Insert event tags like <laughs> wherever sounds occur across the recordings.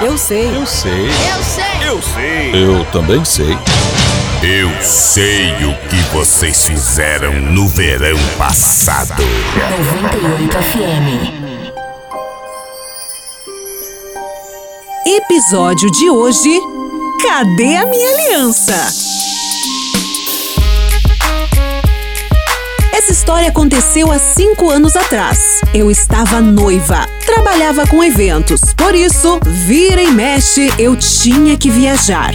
Eu sei. Eu sei. Eu sei. Eu sei. Eu também sei. Eu sei o que vocês fizeram no verão passado. 98 FM. Episódio de hoje: Cadê a minha aliança? Essa história aconteceu há cinco anos atrás. Eu estava noiva, trabalhava com eventos, por isso, vira e mexe, eu tinha que viajar.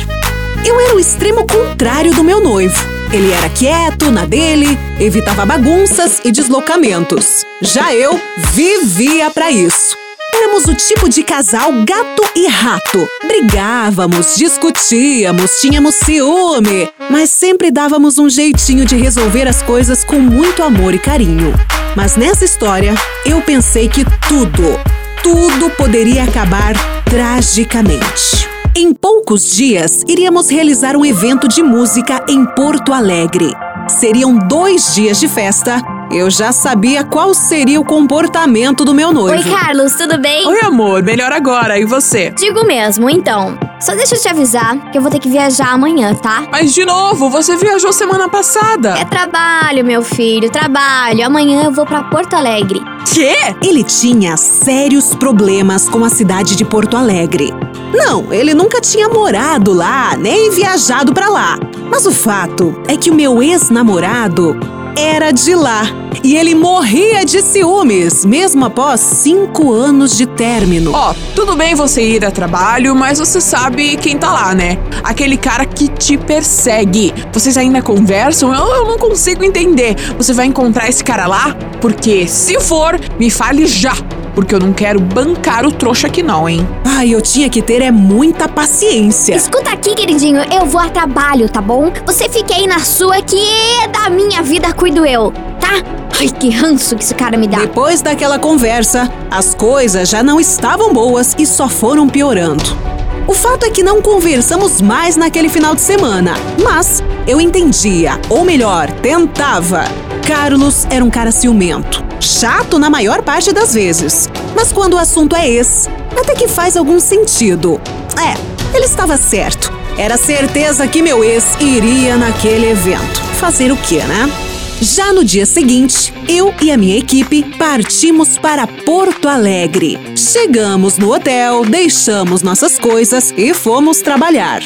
Eu era o extremo contrário do meu noivo. Ele era quieto, na dele, evitava bagunças e deslocamentos. Já eu vivia para isso. Éramos o tipo de casal gato e rato. Brigávamos, discutíamos, tínhamos ciúme, mas sempre dávamos um jeitinho de resolver as coisas com muito amor e carinho. Mas nessa história, eu pensei que tudo, tudo poderia acabar tragicamente. Em poucos dias, iríamos realizar um evento de música em Porto Alegre. Seriam dois dias de festa. Eu já sabia qual seria o comportamento do meu noivo. Oi, Carlos, tudo bem? Oi, amor, melhor agora. E você? Digo mesmo, então. Só deixa eu te avisar que eu vou ter que viajar amanhã, tá? Mas de novo, você viajou semana passada. É trabalho, meu filho, trabalho. Amanhã eu vou para Porto Alegre. Quê? Ele tinha sérios problemas com a cidade de Porto Alegre. Não, ele nunca tinha morado lá, nem viajado para lá. Mas o fato é que o meu ex-namorado era de lá. E ele morria de ciúmes, mesmo após cinco anos de término. Ó, tudo bem você ir a trabalho, mas você sabe quem tá lá, né? Aquele cara que te persegue. Vocês ainda conversam? Eu, eu não consigo entender. Você vai encontrar esse cara lá? Porque se for, me fale já. Porque eu não quero bancar o trouxa aqui não, hein? Ai, eu tinha que ter é muita paciência. Escuta aqui, queridinho, eu vou a trabalho, tá bom? Você fique aí na sua que da minha vida cuido eu? Ai, que ranço que esse cara me dá. Depois daquela conversa, as coisas já não estavam boas e só foram piorando. O fato é que não conversamos mais naquele final de semana, mas eu entendia, ou melhor, tentava. Carlos era um cara ciumento, chato na maior parte das vezes, mas quando o assunto é esse, até que faz algum sentido. É, ele estava certo. Era certeza que meu ex iria naquele evento. Fazer o quê, né? Já no dia seguinte, eu e a minha equipe partimos para Porto Alegre. Chegamos no hotel, deixamos nossas coisas e fomos trabalhar.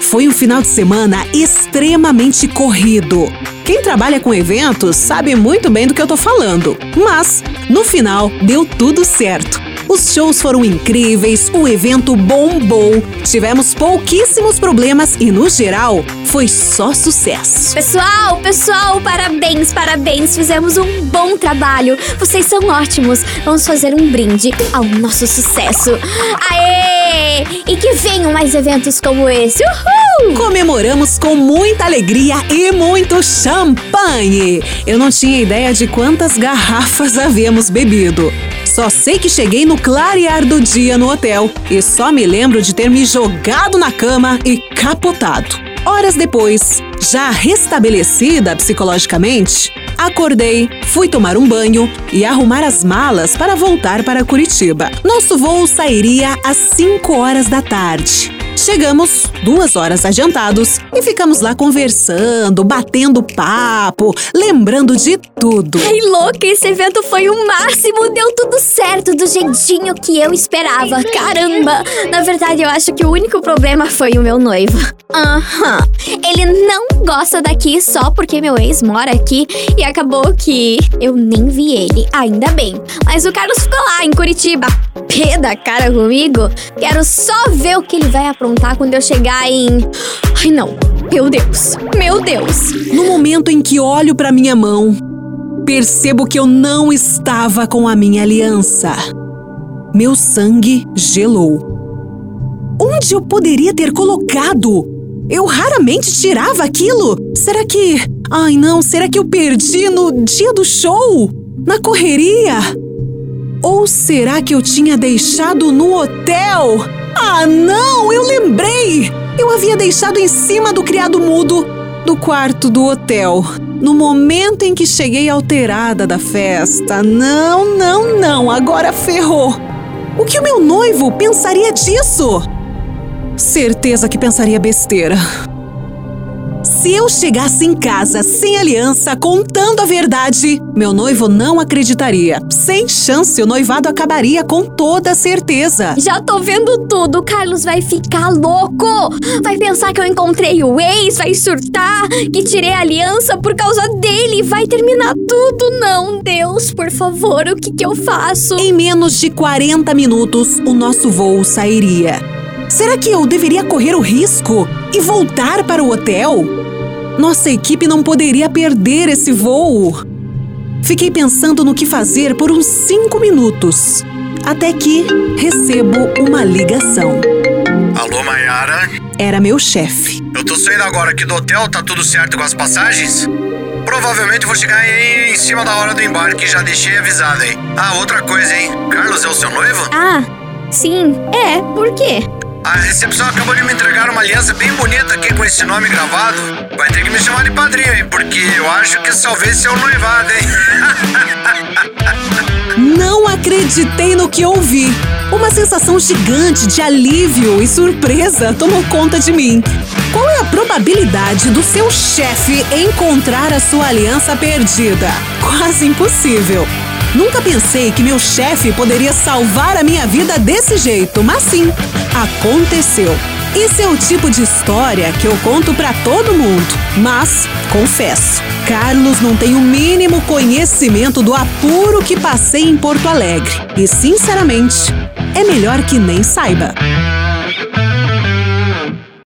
Foi um final de semana extremamente corrido. Quem trabalha com eventos sabe muito bem do que eu tô falando. Mas, no final, deu tudo certo. Os shows foram incríveis, o evento bombou, tivemos pouquíssimos problemas e, no geral, foi só sucesso. Pessoal, pessoal, parabéns, parabéns, fizemos um bom trabalho. Vocês são ótimos. Vamos fazer um brinde ao nosso sucesso. Aê! E que venham mais eventos como esse. Uhul! Comemoramos com muita alegria e muito champanhe. Eu não tinha ideia de quantas garrafas havíamos bebido. Só sei que cheguei no clarear do dia no hotel e só me lembro de ter me jogado na cama e capotado. Horas depois, já restabelecida psicologicamente, acordei, fui tomar um banho e arrumar as malas para voltar para Curitiba. Nosso voo sairia às 5 horas da tarde. Chegamos duas horas adiantados e ficamos lá conversando, batendo papo, lembrando de tudo. Ai, louca, esse evento foi o máximo, deu tudo certo do jeitinho que eu esperava. Caramba! Na verdade, eu acho que o único problema foi o meu noivo. Aham. Ele não gosta daqui só porque meu ex mora aqui e acabou que eu nem vi ele, ainda bem. Mas o Carlos ficou lá em Curitiba, pé da cara comigo. Quero só ver o que ele vai aprontar quando eu chegar em. Ai, não. Meu Deus. Meu Deus. No momento em que olho para minha mão, percebo que eu não estava com a minha aliança. Meu sangue gelou. Onde eu poderia ter colocado? Eu raramente tirava aquilo. Será que. Ai não, será que eu perdi no dia do show? Na correria? Ou será que eu tinha deixado no hotel? Ah, não! Eu lembrei! Eu havia deixado em cima do criado mudo do quarto do hotel. No momento em que cheguei alterada da festa. Não, não, não, agora ferrou. O que o meu noivo pensaria disso? Certeza que pensaria besteira. Se eu chegasse em casa sem aliança, contando a verdade, meu noivo não acreditaria. Sem chance, o noivado acabaria com toda certeza. Já tô vendo tudo. O Carlos vai ficar louco. Vai pensar que eu encontrei o ex, vai surtar, que tirei a aliança por causa dele. Vai terminar tudo. Não, Deus, por favor, o que que eu faço? Em menos de 40 minutos, o nosso voo sairia. Será que eu deveria correr o risco e voltar para o hotel? Nossa equipe não poderia perder esse voo. Fiquei pensando no que fazer por uns cinco minutos, até que recebo uma ligação. Alô, Mayara? Era meu chefe. Eu tô saindo agora aqui do hotel, tá tudo certo com as passagens? Provavelmente vou chegar aí em cima da hora do embarque, já deixei avisado, hein? Ah, outra coisa, hein? Carlos é o seu noivo? Ah, sim. É, por quê? A recepção acabou de me entregar uma aliança bem bonita aqui com esse nome gravado. Vai ter que me chamar de padrinho, hein? Porque eu acho que talvez seu noivado, hein? <laughs> Não acreditei no que ouvi. Uma sensação gigante de alívio e surpresa tomou conta de mim. Qual é a probabilidade do seu chefe encontrar a sua aliança perdida? Quase impossível. Nunca pensei que meu chefe poderia salvar a minha vida desse jeito, mas sim, aconteceu. Esse é o tipo de história que eu conto para todo mundo. Mas, confesso, Carlos não tem o mínimo conhecimento do apuro que passei em Porto Alegre. E, sinceramente, é melhor que nem saiba.